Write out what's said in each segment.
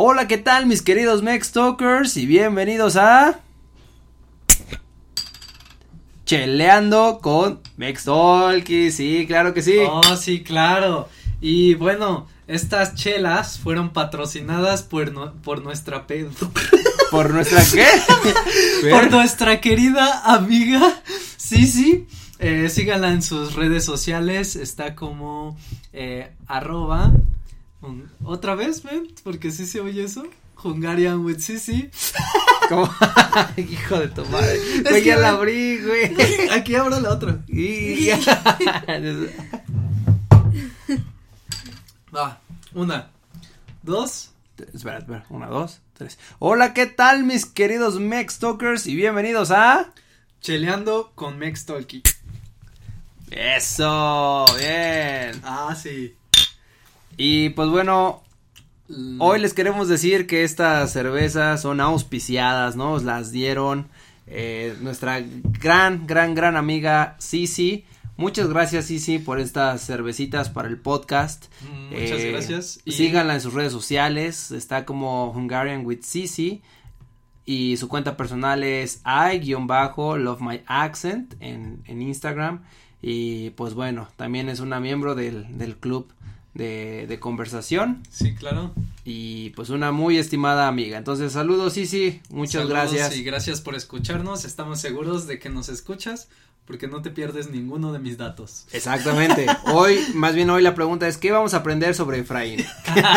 Hola, ¿qué tal mis queridos Mex Talkers? Y bienvenidos a... Cheleando con Mex Talky, sí, claro que sí. Oh, sí, claro. Y bueno, estas chelas fueron patrocinadas por, no- por nuestra pe- ¿Por nuestra qué? por nuestra querida amiga Sisi. Eh, síganla en sus redes sociales. Está como eh, arroba. Otra vez, ven, porque sí se oye eso. Hungarian with Sisi. ¿Cómo? Hijo de tu madre. Güey, ya la abrí, güey. Aquí abro la otra. Y- Va, una, dos. espera, espera, una, dos, tres. Hola, ¿qué tal mis queridos Mex Talkers? Y bienvenidos a... Cheleando con Mex Talky. Eso, bien. Ah, sí. Y pues bueno, Mm. Hoy les queremos decir que estas cervezas son auspiciadas, ¿no? Nos las dieron eh, nuestra gran, gran, gran amiga Sisi. Muchas gracias Sisi por estas cervecitas para el podcast. Mm, Muchas Eh, gracias. Y- Síganla en sus redes sociales. Está como Hungarian with Sisi. Y su cuenta personal es I-Love My Accent en, en Instagram. Y pues bueno, también es una miembro del, del club de, de conversación Sí, claro. y pues una muy estimada amiga. Entonces, saludos, Sisi, muchas Saludos gracias. Y gracias por escucharnos. Estamos seguros de que nos escuchas porque no te pierdes ninguno de mis datos. Exactamente. Hoy, más bien hoy la pregunta es ¿qué vamos a aprender sobre Efraín?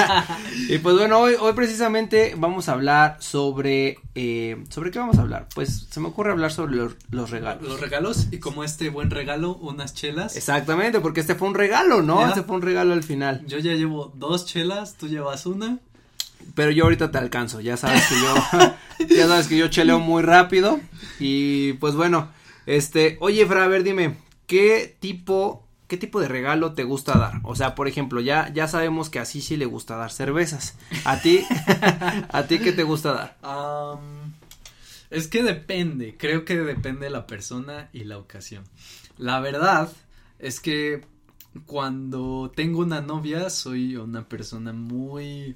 y pues bueno, hoy, hoy precisamente vamos a hablar sobre, eh, ¿sobre qué vamos a hablar? Pues se me ocurre hablar sobre los, los regalos. Los regalos y como este buen regalo, unas chelas. Exactamente, porque este fue un regalo, ¿no? Ya. Este fue un regalo al final. Yo ya llevo dos chelas, tú llevas una. Pero yo ahorita te alcanzo, ya sabes que yo, ya sabes que yo cheleo muy rápido. Y pues bueno, este, oye, Fra, a ver, dime, ¿qué tipo, qué tipo de regalo te gusta dar? O sea, por ejemplo, ya, ya sabemos que a sí le gusta dar cervezas. A ti, a ti, ¿qué te gusta dar? Es que depende, creo que depende de la persona y la ocasión. La verdad es que cuando tengo una novia soy una persona muy...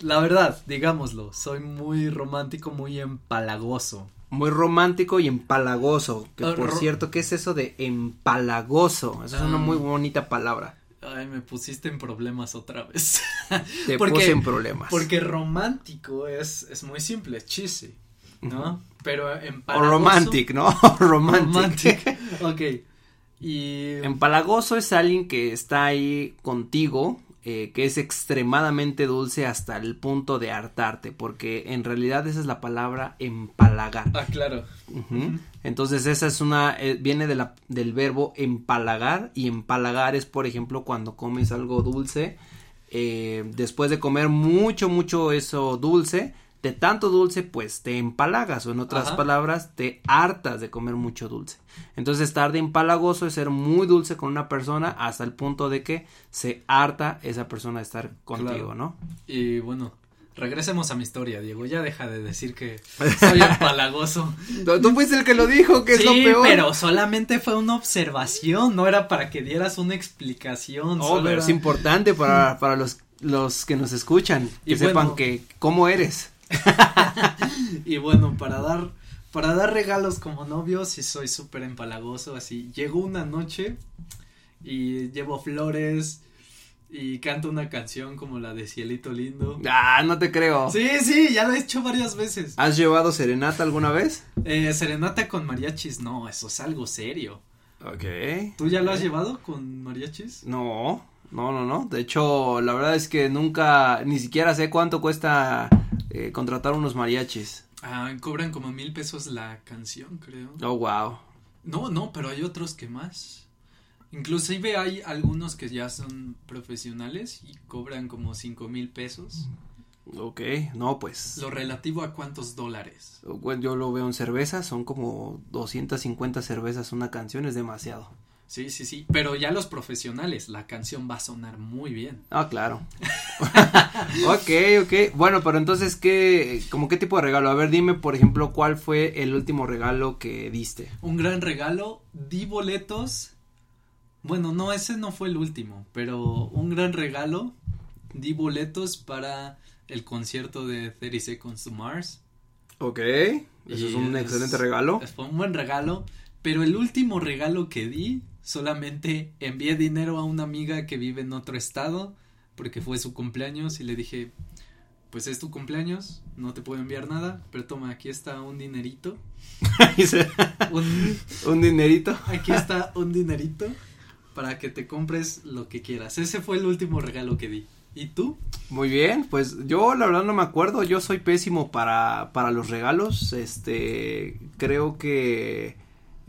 La verdad, digámoslo, soy muy romántico, muy empalagoso. Muy romántico y empalagoso. Que Ah, por cierto, ¿qué es eso de empalagoso? Esa es una Ah. muy bonita palabra. Ay, me pusiste en problemas otra vez. Te Porque- puse en problemas. Porque romántico es, es muy simple, es cheesy, ¿no? Pero o empalagoso. romantic, ¿no? romantic. Romantic. ok. Y. Empalagoso es alguien que está ahí contigo, eh, que es extremadamente dulce hasta el punto de hartarte, porque en realidad esa es la palabra empalagar. Ah, claro. Entonces esa es una, eh, viene de la, del verbo empalagar y empalagar es por ejemplo cuando comes algo dulce, eh, después de comer mucho, mucho eso dulce, de tanto dulce pues te empalagas o en otras Ajá. palabras te hartas de comer mucho dulce. Entonces estar de empalagoso es ser muy dulce con una persona hasta el punto de que se harta esa persona de estar contigo, Claro. ¿no? Y bueno, regresemos a mi historia, Diego. Ya deja de decir que soy empalagoso. Tú, tú fuiste el que lo dijo, que es lo sí, peor. pero solamente fue una observación, no era para que dieras una explicación. Oh, solo pero era- es importante para, para los, los que nos escuchan, que Y sepan bueno. que cómo eres. Y bueno, para dar, para dar regalos como novio, sí soy súper empalagoso, así. Llego una noche y llevo flores y canto una canción como la de Cielito Lindo. Ah, no te creo. Sí, sí, ya lo he hecho varias veces. ¿Has llevado serenata alguna vez? Eh, serenata con mariachis, no, eso es algo serio. Ok. ¿Tú ya lo has llevado con mariachis? No, no, no, no. De hecho, la verdad es que nunca, ni siquiera sé cuánto cuesta eh, contratar unos mariachis. Ah, cobran como mil pesos la canción, creo. Oh, wow. No, no, pero hay otros que más. Inclusive hay algunos que ya son profesionales y cobran como cinco mil pesos. Ok, no, pues. Lo relativo a cuántos dólares. Bueno, yo lo veo en cervezas, son como 250 cervezas una canción, es demasiado. Sí, sí, sí. Pero ya los profesionales, la canción va a sonar muy bien. Ah, claro. ok, ok. Bueno, pero entonces, ¿qué, como qué tipo de regalo? A ver, dime, por ejemplo, ¿cuál fue el último regalo que diste? Un gran regalo, di boletos. Bueno, no, ese no fue el último, pero un gran regalo, di boletos para el concierto de 30 Seconds to Mars. Ok, eso es un excelente regalo. Fue un buen regalo, pero el último regalo que di, solamente envié dinero a una amiga que vive en otro estado, porque fue su cumpleaños y le dije, pues es tu cumpleaños, no te puedo enviar nada, pero toma, aquí está un dinerito. un, un dinerito. Aquí está un dinerito para que te compres lo que quieras. Ese fue el último regalo que di. ¿Y tú? Muy bien, pues yo la verdad no me acuerdo, yo soy pésimo para, para los regalos, este, creo que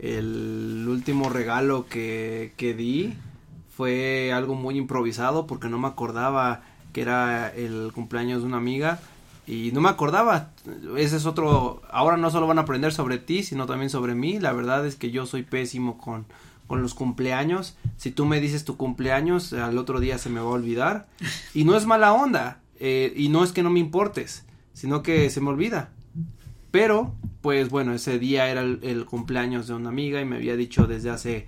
el último regalo que, que di fue algo muy improvisado porque no me acordaba que era el cumpleaños de una amiga y no me acordaba, ese es otro, ahora no solo van a aprender sobre ti, sino también sobre mí, la verdad es que yo soy pésimo con, con los cumpleaños. Si tú me dices tu cumpleaños, al otro día se me va a olvidar. Y no es mala onda. Eh, y no es que no me importes, sino que se me olvida. Pero, pues bueno, ese día era el, cumpleaños de una amiga y me había dicho desde hace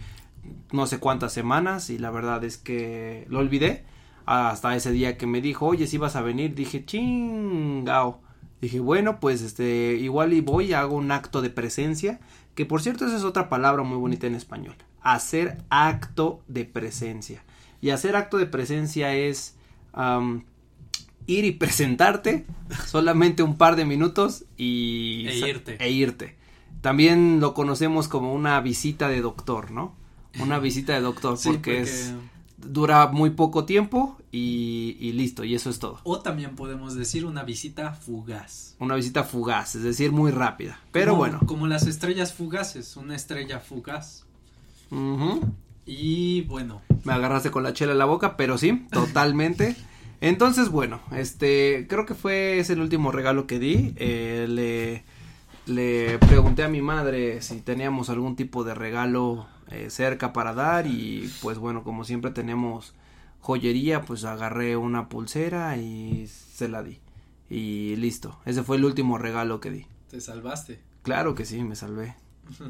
no sé cuántas semanas y la verdad es que lo olvidé. Hasta ese día que me dijo, oye, si vas a venir, dije, chingao. Dije, bueno, pues este, igual y voy, hago un acto de presencia, que por cierto esa es otra palabra muy bonita en español hacer acto de presencia. Y hacer acto de presencia es ir y presentarte solamente un par de minutos y e irte. e irte. También lo conocemos como una visita de doctor, ¿no? Una visita de doctor porque, es dura muy poco tiempo y, y, listo, y eso es todo. O también podemos decir una visita fugaz. Una visita fugaz, es decir, muy rápida. Pero bueno. Como las estrellas fugaces, una estrella fugaz. Y bueno. Me agarraste con la chela en la boca, pero sí, totalmente. Entonces, bueno, este, creo que fue ese el último regalo que di. Eh, le, le pregunté a mi madre si teníamos algún tipo de regalo eh, cerca para dar y pues bueno, como siempre tenemos joyería, pues agarré una pulsera y se la di. Y listo, ese fue el último regalo que di. ¿Te salvaste? Claro que sí, me salvé.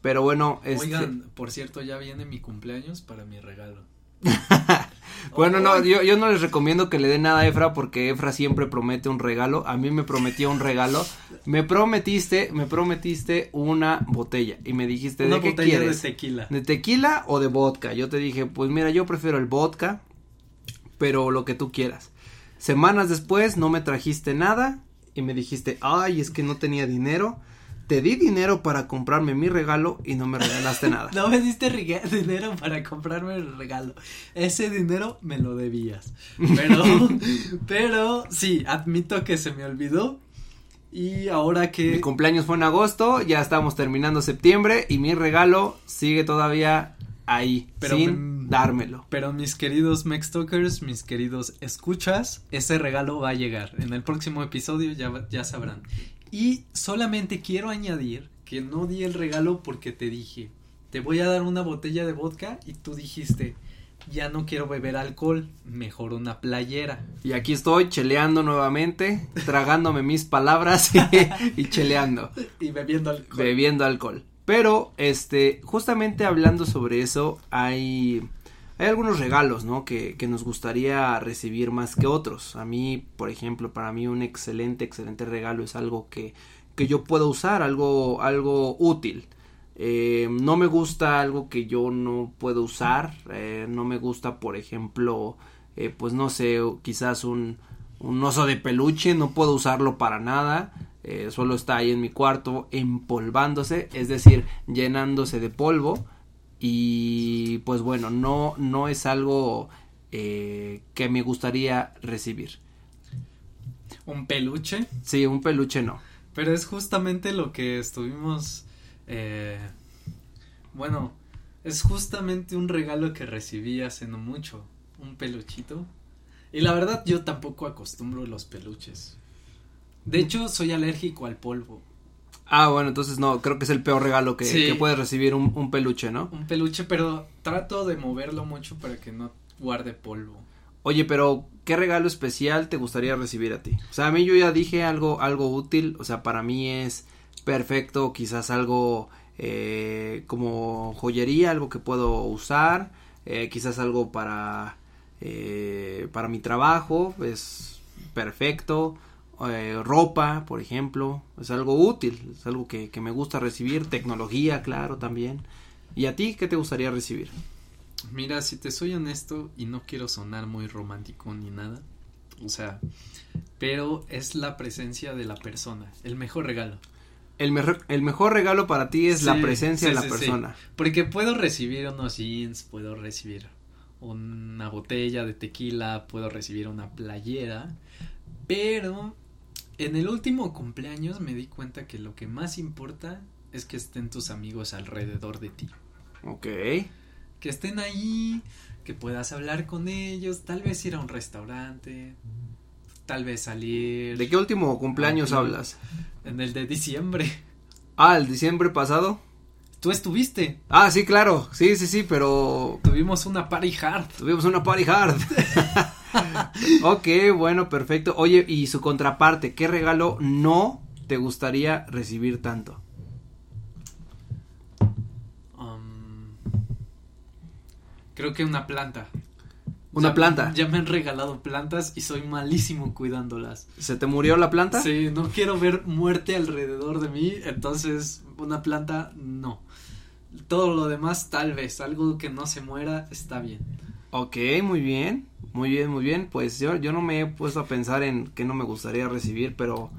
Pero bueno, este... Oigan, por cierto, ya viene mi cumpleaños para mi regalo. bueno, no, yo, yo no les recomiendo que le den nada a Efra porque Efra siempre promete un regalo. A mí me prometió un regalo. Me prometiste, me prometiste una botella y me dijiste una de qué quieres. de tequila. De tequila o de vodka. Yo te dije, pues mira, yo prefiero el vodka, pero lo que tú quieras. Semanas después no me trajiste nada y me dijiste, ay, es que no tenía dinero te di dinero para comprarme mi regalo y no me regalaste nada. no me diste dinero para comprarme el regalo. Ese dinero me lo debías. Pero, pero sí, admito que se me olvidó. Y ahora que... Mi cumpleaños fue en agosto, ya estamos terminando septiembre y mi regalo sigue todavía ahí, pero sin dármelo. Pero mis queridos Mextalkers, mis queridos escuchas, ese regalo va a llegar. En el próximo episodio ya, ya sabrán. Y solamente quiero añadir que no di el regalo porque te dije, te voy a dar una botella de vodka y tú dijiste, ya no quiero beber alcohol, mejor una playera. Y aquí estoy cheleando nuevamente, tragándome mis palabras y, cheleando. Y bebiendo alcohol. Bebiendo alcohol. Pero, este, justamente hablando sobre eso, hay hay algunos regalos, ¿no? Que, que, nos gustaría recibir más que otros. A mí, por ejemplo, para mí un excelente, excelente regalo es algo que, que yo puedo usar, algo, algo útil. Eh, no me gusta algo que yo no puedo usar. Eh, no me gusta, por ejemplo, eh, pues no sé, quizás un, un oso de peluche. No puedo usarlo para nada. solo está ahí en mi cuarto empolvándose, es decir, llenándose de polvo y pues bueno, no, no es algo eh, que me gustaría recibir. ¿Un peluche? Sí, un peluche no. Pero es justamente lo que estuvimos, eh, bueno, es justamente un regalo que recibí hace no mucho, un peluchito. Y la verdad yo tampoco acostumbro los peluches. De hecho, soy alérgico al polvo. Ah, bueno, entonces no, creo que es el peor regalo que, que puede recibir un, peluche, ¿no? Un peluche, pero trato de moverlo mucho para que no guarde polvo. Oye, pero ¿qué regalo especial te gustaría recibir a ti? O sea, a mí yo ya dije algo, algo útil, o sea, para mí es perfecto, quizás algo eh, como joyería, algo que puedo usar, eh, quizás algo para, eh, para mi trabajo, es perfecto, eh, ropa, por ejemplo, es algo útil, es algo que, que me gusta recibir, tecnología, claro, también. ¿Y a ti qué te gustaría recibir? Mira, si te soy honesto y no quiero sonar muy romántico ni nada, o sea, pero es la presencia de la persona, el mejor regalo. El, mejor el mejor regalo para ti es la presencia sí, de la sí. persona. Porque puedo recibir unos jeans, puedo recibir una botella de tequila, puedo recibir una playera, pero en el último cumpleaños me di cuenta que lo que más importa es que estén tus amigos alrededor de ti. Ok. Que estén ahí, que puedas hablar con ellos, tal vez ir a un restaurante, tal vez salir. ¿De qué último cumpleaños hablas? En el de diciembre. Ah, el diciembre pasado. Tú estuviste. Ah, sí, claro. Sí, sí, sí, pero Tuvimos una party hard. tuvimos una party hard. ok, bueno, perfecto. Oye, y su contraparte, ¿qué regalo no te gustaría recibir tanto? Um, creo que una planta. Una Ya- planta. Ya me han regalado plantas y soy malísimo cuidándolas. ¿Se te murió la planta? Sí, no quiero ver muerte alrededor de mí, entonces una planta no. Todo lo demás tal vez, algo que no se muera está bien. Ok, muy bien, muy bien, muy bien. Pues yo, yo no me he puesto a pensar en qué no me gustaría recibir, pero,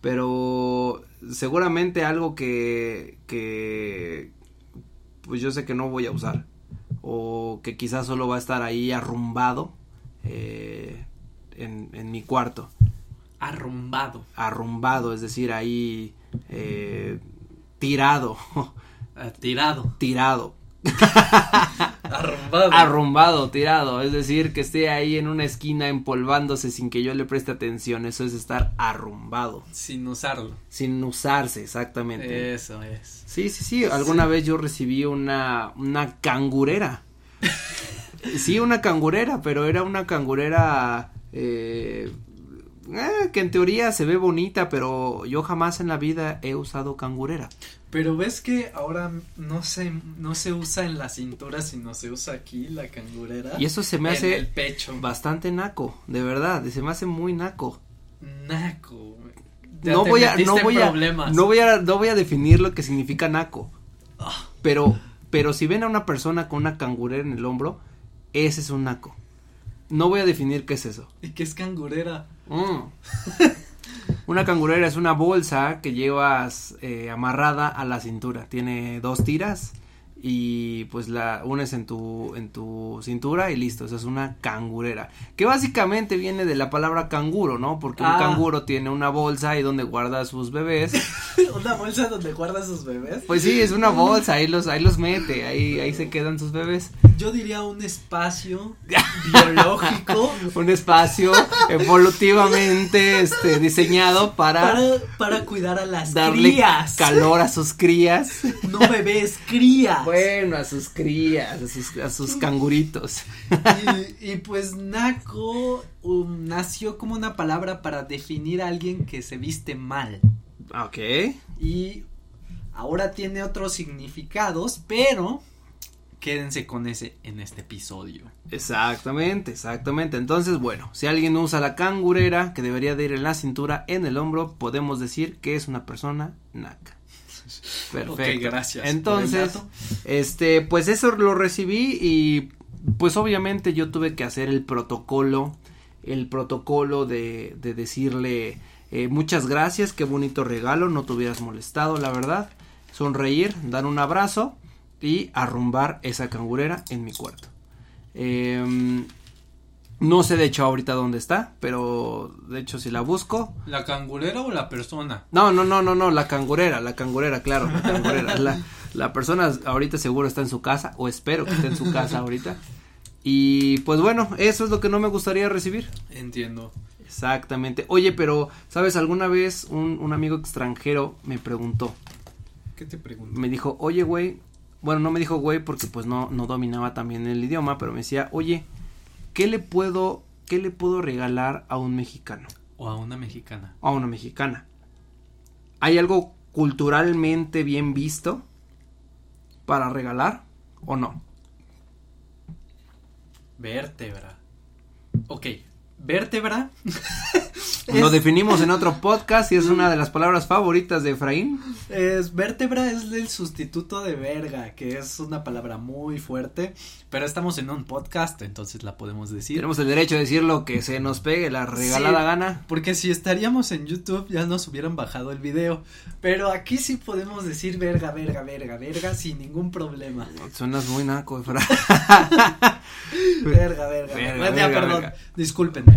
pero seguramente algo que, que, pues yo sé que no voy a usar o que quizás solo va a estar ahí arrumbado eh, en, en mi cuarto, Arrumbado. arrumbado, es decir, ahí eh, tirado, eh, tirado. tirado, Arrumbado. arrumbado, tirado, es decir, que esté ahí en una esquina empolvándose sin que yo le preste atención, eso es estar arrumbado, Sin usarlo. sin usarse exactamente. Eso es. Sí, sí, sí, alguna vez yo recibí una, una cangurera. sí, una cangurera, pero era una cangurera eh, eh, que en teoría se ve bonita, pero yo jamás en la vida he usado cangurera. Pero ves que ahora no se, no se usa en la cintura, sino se usa aquí la cangurera. Y eso se me en hace el pecho. bastante naco, de verdad, se me hace muy naco. Naco. Ya no voy a no voy a problemas. no voy a no voy a definir lo que significa naco. Ah. Pero pero si ven a una persona con una cangurera en el hombro, ese es un naco. No voy a definir qué es eso. ¿Y qué es cangurera? Mm. una cangurera es una bolsa que llevas eh, amarrada a la cintura. Tiene dos tiras y pues la unes en tu en tu cintura y listo. Esa es una cangurera. Que básicamente viene de la palabra canguro, ¿no? Porque un Ah. canguro tiene una bolsa ahí donde guarda a sus bebés. ¿Una bolsa donde guarda sus bebés? Pues sí, es una bolsa, ahí los ahí los mete, ahí ahí se quedan sus bebés. Yo diría un espacio biológico Un espacio evolutivamente este diseñado para, para, para cuidar a las darle crías. calor a sus crías. No bebés, crías. Bueno, a sus crías, a sus, a sus canguritos. Y, y pues naco um, nació como una palabra para definir a alguien que se viste mal. Ok. Y ahora tiene otros significados, pero quédense con ese en este episodio. Exactamente, exactamente. Entonces, bueno, si alguien usa la cangurera que debería de ir en la cintura, en el hombro, podemos decir que es una persona naca. Perfecto. Gracias Entonces, este, pues eso lo recibí y pues obviamente yo tuve que hacer el protocolo, el protocolo de, de decirle eh, muchas gracias, qué bonito regalo, no te hubieras molestado, la verdad. Sonreír, dar un abrazo y arrumbar esa cangurera en mi cuarto. Em, no sé de hecho ahorita dónde está, pero de hecho si la busco. ¿La cangurera o la persona? No, no, no, no, no, la cangurera, la cangurera, claro, la cangurera. La, la persona ahorita seguro está en su casa, o espero que esté en su casa ahorita. Y pues bueno, eso es lo que no me gustaría recibir. Entiendo. Exactamente. Oye, pero, ¿sabes? Alguna vez un, un amigo extranjero me preguntó, ¿Qué te pregunto? me dijo, oye, güey, bueno, no me dijo güey porque pues no, no dominaba también el idioma, pero me decía, oye, ¿qué le puedo, qué le puedo regalar a un mexicano? O a una mexicana. a una mexicana. ¿Hay algo culturalmente bien visto para regalar o no? Vértebra. Ok, vértebra Lo definimos en otro podcast y es una de las palabras favoritas de Efraín. Es vértebra es el sustituto de verga, que es una palabra muy fuerte, pero estamos en un podcast, entonces la podemos decir. Tenemos el derecho de decir lo que se nos pegue la regalada Sí, gana. Porque si estaríamos en YouTube ya nos hubieran bajado el video, pero aquí sí podemos decir verga, verga, verga, verga sin ningún problema. Suenas muy naco, Efra. Verga, verga. Verga, verga, perdón, verga.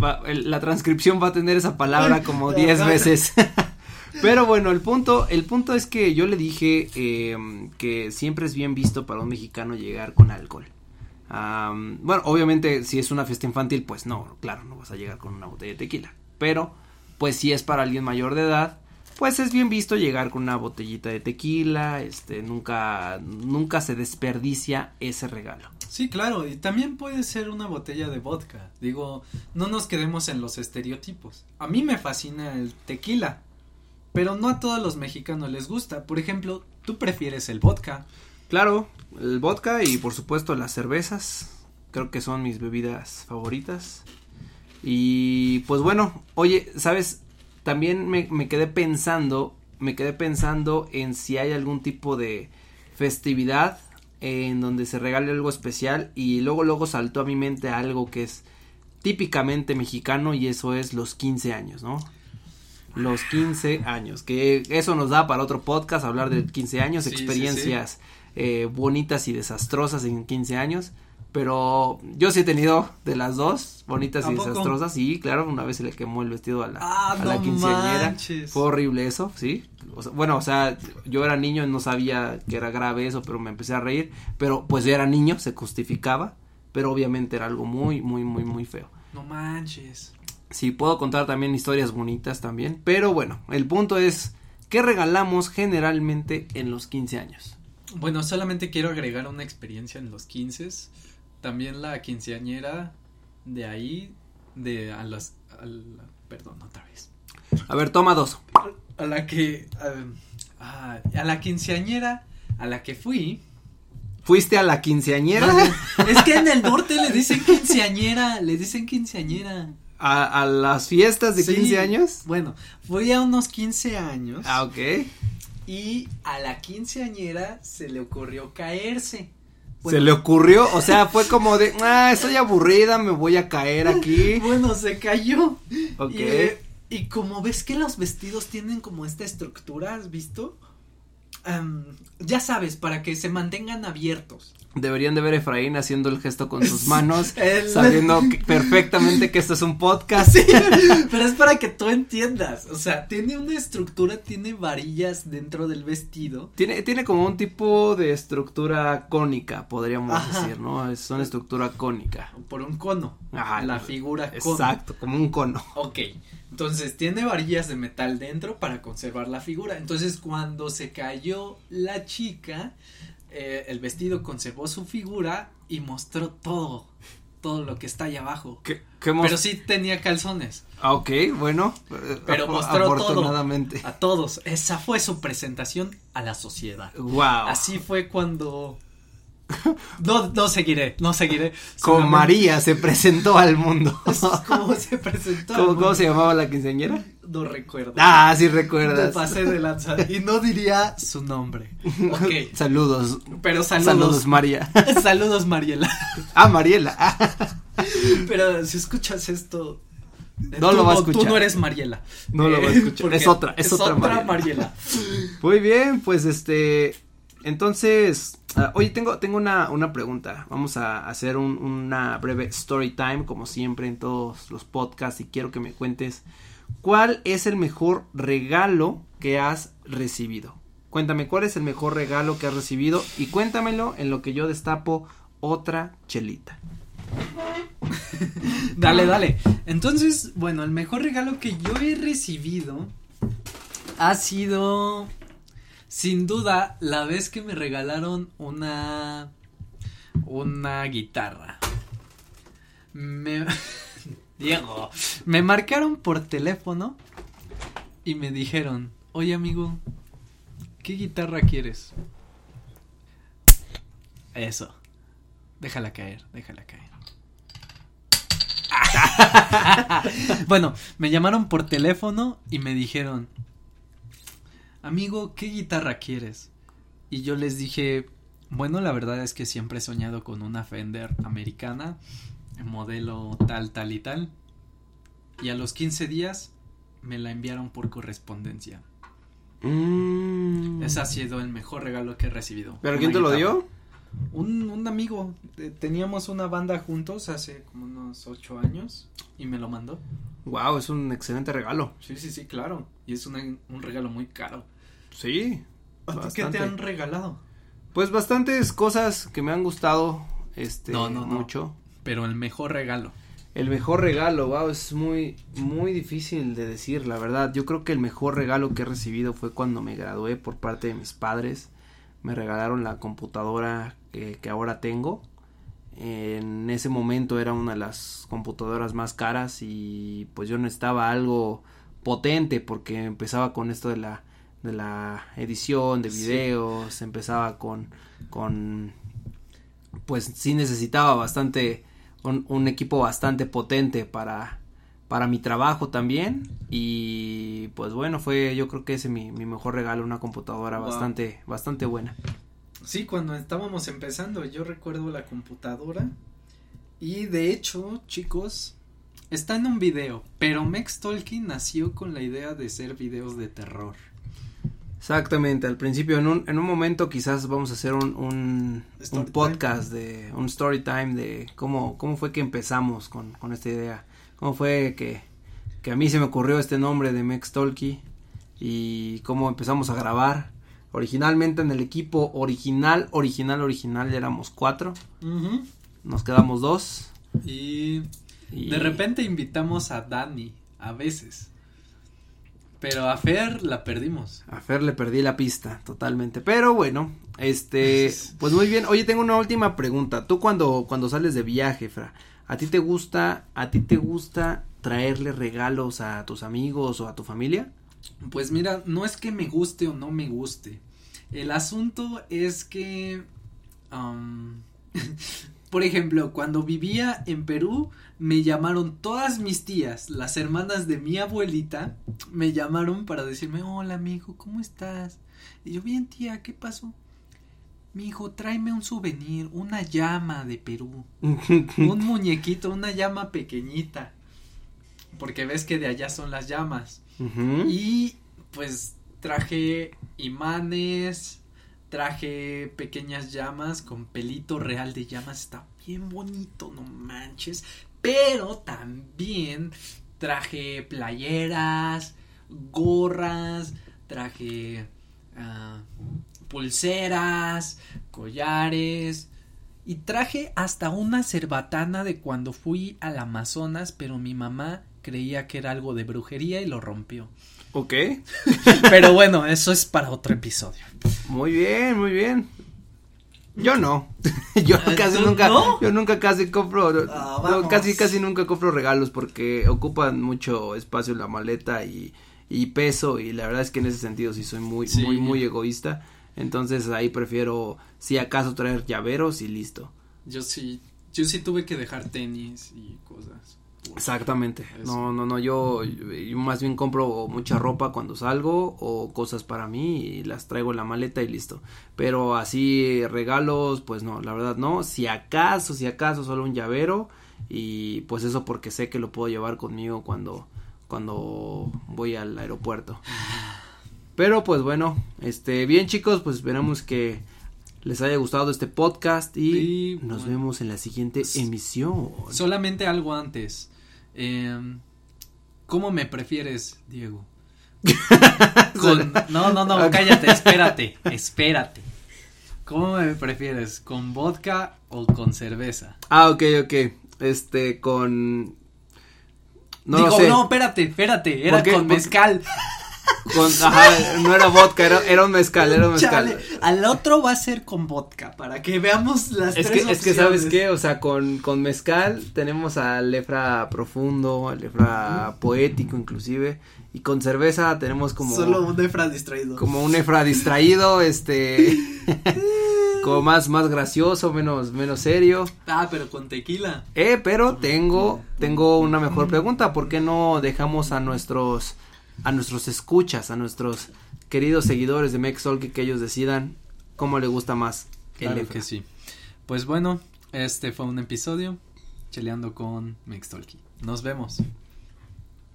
Va- el- la transcripción va a tener esa palabra como Ya, 10 ya. veces. Pero bueno, el punto, el punto es que yo le dije eh, que siempre es bien visto para un mexicano llegar con alcohol. Bueno, obviamente si es una fiesta infantil, pues no, claro, no vas a llegar con una botella de tequila. Pero, pues si es para alguien mayor de edad, pues es bien visto llegar con una botellita de tequila, este, nunca, nunca se desperdicia ese regalo. Sí, claro, y también puede ser una botella de vodka. Digo, no nos quedemos en los estereotipos. A mí me fascina el tequila, pero no a todos los mexicanos les gusta. Por ejemplo, tú prefieres el vodka. Claro, el vodka y por supuesto las cervezas. Creo que son mis bebidas favoritas. Y pues bueno, oye, ¿sabes? También me, me quedé pensando, me quedé pensando en si hay algún tipo de festividad en donde se regale algo especial y luego luego saltó a mi mente algo que es típicamente mexicano y eso es los 15 años, ¿no? Los 15 años, que eso nos da para otro podcast hablar de 15 años, Sí, sí, sí. experiencias eh, bonitas y desastrosas en 15 años. Pero yo sí he tenido de las dos, bonitas ¿A y desastrosas. Sí, claro, una vez se le quemó el vestido a la, Ah, a la no quinceañera. manches. Fue horrible eso, sí. O sea, bueno, o sea, yo era niño no sabía que era grave eso, pero me empecé a reír. Pero pues yo era niño, se justificaba. Pero obviamente era algo muy, muy, muy, muy feo. No manches. Sí, puedo contar también historias bonitas también. Pero bueno, el punto es, ¿qué regalamos generalmente en los 15 años? Bueno, solamente quiero agregar una experiencia en los 15. También la quinceañera de ahí, de a las, a la- perdón, otra vez. A ver, toma dos. A la que, a, a- a la quinceañera a la que fui. ¿Fuiste a la quinceañera? Es que en el norte le dicen quinceañera, le dicen quinceañera. ¿A, a las fiestas de Sí. 15 años? Bueno, fui a unos 15 años Ah, ok. y a la quinceañera se le ocurrió caerse. Se le ocurrió, o sea, fue como de, ah, estoy aburrida, me voy a caer aquí. Bueno, se cayó. Ok. Y, eh, y como ves que los vestidos tienen como esta estructura, ¿has visto? Ya sabes, para que se mantengan abiertos. Deberían de ver a Efraín haciendo el gesto con sus manos, El- sabiendo que- perfectamente que esto es un podcast. Sí, pero es para que tú entiendas. O sea, tiene una estructura, tiene varillas dentro del vestido. Tiene, tiene como un tipo de estructura cónica, podríamos Ajá. decir, ¿no? Es una estructura cónica. Por un cono. Ajá. La figura cono. Exacto, como un cono. Ok, entonces tiene varillas de metal dentro para conservar la figura. Entonces cuando se cayó la chica, eh, el vestido conservó su figura y mostró todo, todo lo que está ahí abajo. ¿Qué, qué Pero sí tenía calzones. Ah, ok, bueno. eh, Pero mostró todo. Afortunadamente. A todos. Esa fue su presentación a la sociedad. Wow. Así fue cuando... No, no seguiré, no seguiré. Solamente- María se presentó al mundo. ¿Cómo se presentó? al ¿Cómo, cómo mundo? se llamaba la quinceañera? No recuerdo. Ah, sí Me recuerdas. pasé de lanza y no diría su nombre. Ok, Saludos. pero Saludos, saludos. María. Saludos, Mariela. Ah, Mariela. Ah, Pero si escuchas esto. eh, No tú lo va a Tú escuchar. no eres Mariela. No lo va a Eh, escuchar. Es otra, es otra Mariela. Mariela. Muy bien, pues este. Entonces, ah, oye, tengo, tengo una, una pregunta. Vamos a hacer un- una breve story time, como siempre en todos los podcasts, y quiero que me cuentes cuál es el mejor regalo que has recibido. Cuéntame cuál es el mejor regalo que has recibido y cuéntamelo en lo que yo destapo otra chelita. Dale, dale. Entonces, bueno, el mejor regalo que yo he recibido ha sido, sin duda, la vez que me regalaron una, una guitarra. Me, Diego, me marcaron por teléfono y me dijeron, oye amigo, ¿qué guitarra quieres? Eso. Déjala caer, déjala caer. bueno, me llamaron por teléfono y me dijeron, amigo, ¿qué guitarra quieres? Y yo les dije, bueno, la verdad es que siempre he soñado con una Fender americana, modelo tal, tal y tal. Y a los 15 días me la enviaron por correspondencia. Mm. Ese ha sido el mejor regalo que he recibido. ¿Pero quién te lo dio? Un, un amigo. eh, Teníamos una banda juntos hace como unos ocho años y me lo mandó. Wow, es un excelente regalo. Sí, sí, sí, claro. Y es una- un regalo muy caro. Sí. ¿A ti qué te han regalado? Pues bastantes cosas que me han gustado, este, No, no, no. mucho. Pero el mejor regalo. El mejor regalo, wow, es muy, muy difícil de decir, la verdad. Yo creo que el mejor regalo que he recibido fue cuando me gradué por parte de mis padres. Me regalaron la computadora que, que ahora tengo. En ese momento era una de las computadoras más caras y pues yo necesitaba algo potente porque empezaba con esto de la de la edición de Sí. videos, empezaba con con pues sí necesitaba bastante un, un equipo bastante potente para para mi trabajo también y pues bueno fue yo creo que ese mi, mi mejor regalo una computadora Wow. bastante bastante buena Sí, cuando estábamos empezando, yo recuerdo la computadora. Y de hecho, chicos, está en un video. Pero Mex Tolkien nació con la idea de ser videos de terror. exactamente al principio en un en un momento quizás vamos a hacer un un podcast de un story time de cómo cómo fue que empezamos con con esta idea cómo fue que que a mí se me ocurrió este nombre de Mex Talkie y cómo empezamos a grabar originalmente en el equipo original original original ya éramos cuatro. Nos quedamos dos. Y y de repente invitamos a Dani, a veces. Pero a Fer la perdimos. a Fer le perdí la pista totalmente. Pero bueno este pues muy bien. Oye tengo una última pregunta. Tú cuando cuando sales de viaje Fra a ti te gusta a ti te gusta traerle regalos a tus amigos o a tu familia Pues mira, no es que me guste o no me guste. El asunto es que, por ejemplo, cuando vivía en Perú, me llamaron todas mis tías, las hermanas de mi abuelita, me llamaron para decirme, hola amigo, ¿cómo estás? Y yo, bien tía, ¿qué pasó? Mi hijo, tráeme un souvenir, una llama de Perú, un muñequito, una llama pequeñita. Porque ves que de allá son las llamas. Y pues traje imanes, traje pequeñas llamas con pelito real de llamas, está bien bonito, no manches. Pero también traje playeras, gorras, traje ah, pulseras, collares. Y traje hasta una cerbatana de cuando fui al Amazonas, pero mi mamá creía que era algo de brujería y lo rompió. ok Pero bueno, eso es para otro episodio. Muy bien, muy bien. Yo no. yo Eh, casi ¿tú nunca, no? yo nunca casi compro, Ah, no, casi casi nunca compro regalos porque ocupan mucho espacio en la maleta y, y peso y la verdad es que en ese sentido sí soy muy, Sí. muy, muy egoísta. Entonces ahí prefiero si acaso traer llaveros y listo. Yo sí, yo sí tuve que dejar tenis y cosas. Exactamente. Eso. No, no, no, yo, yo más bien compro mucha ropa cuando salgo o cosas para mí y las traigo en la maleta y listo. Pero así regalos, pues no, la verdad no. Si acaso, si acaso solo un llavero y pues eso porque sé que lo puedo llevar conmigo cuando cuando voy al aeropuerto. Pero pues bueno, este bien chicos, pues esperamos que les haya gustado este podcast y Y, nos bueno. vemos en la siguiente emisión. Solamente algo antes. Em, ¿Cómo me prefieres, Diego? Con- No, no, no, cállate, espérate, espérate. ¿Cómo me prefieres? ¿Con vodka o con cerveza? Ah, ok, ok. Este, con. No Digo, lo sé. no, espérate, espérate, era con ¿Por- mezcal. Con, ajá, no era vodka, era, era un mezcal, era un mezcal. Chale, al otro va a ser con vodka, para que veamos las Es tres que, es que, ¿sabes qué? O sea, con, con mezcal tenemos al Lefra profundo, al Lefra poético inclusive, y con cerveza tenemos como, Solo un Efra distraído. como un Efra distraído, este, como más, más gracioso, menos, menos serio. Ah, pero con tequila. Eh, pero tengo, tengo una mejor pregunta. ¿Por qué no dejamos a nuestros, a nuestros escuchas, a nuestros queridos seguidores de Mexolki que ellos decidan cómo le gusta más el Claro que sí. Pues bueno, este fue un episodio cheleando con Mextolki. Nos vemos.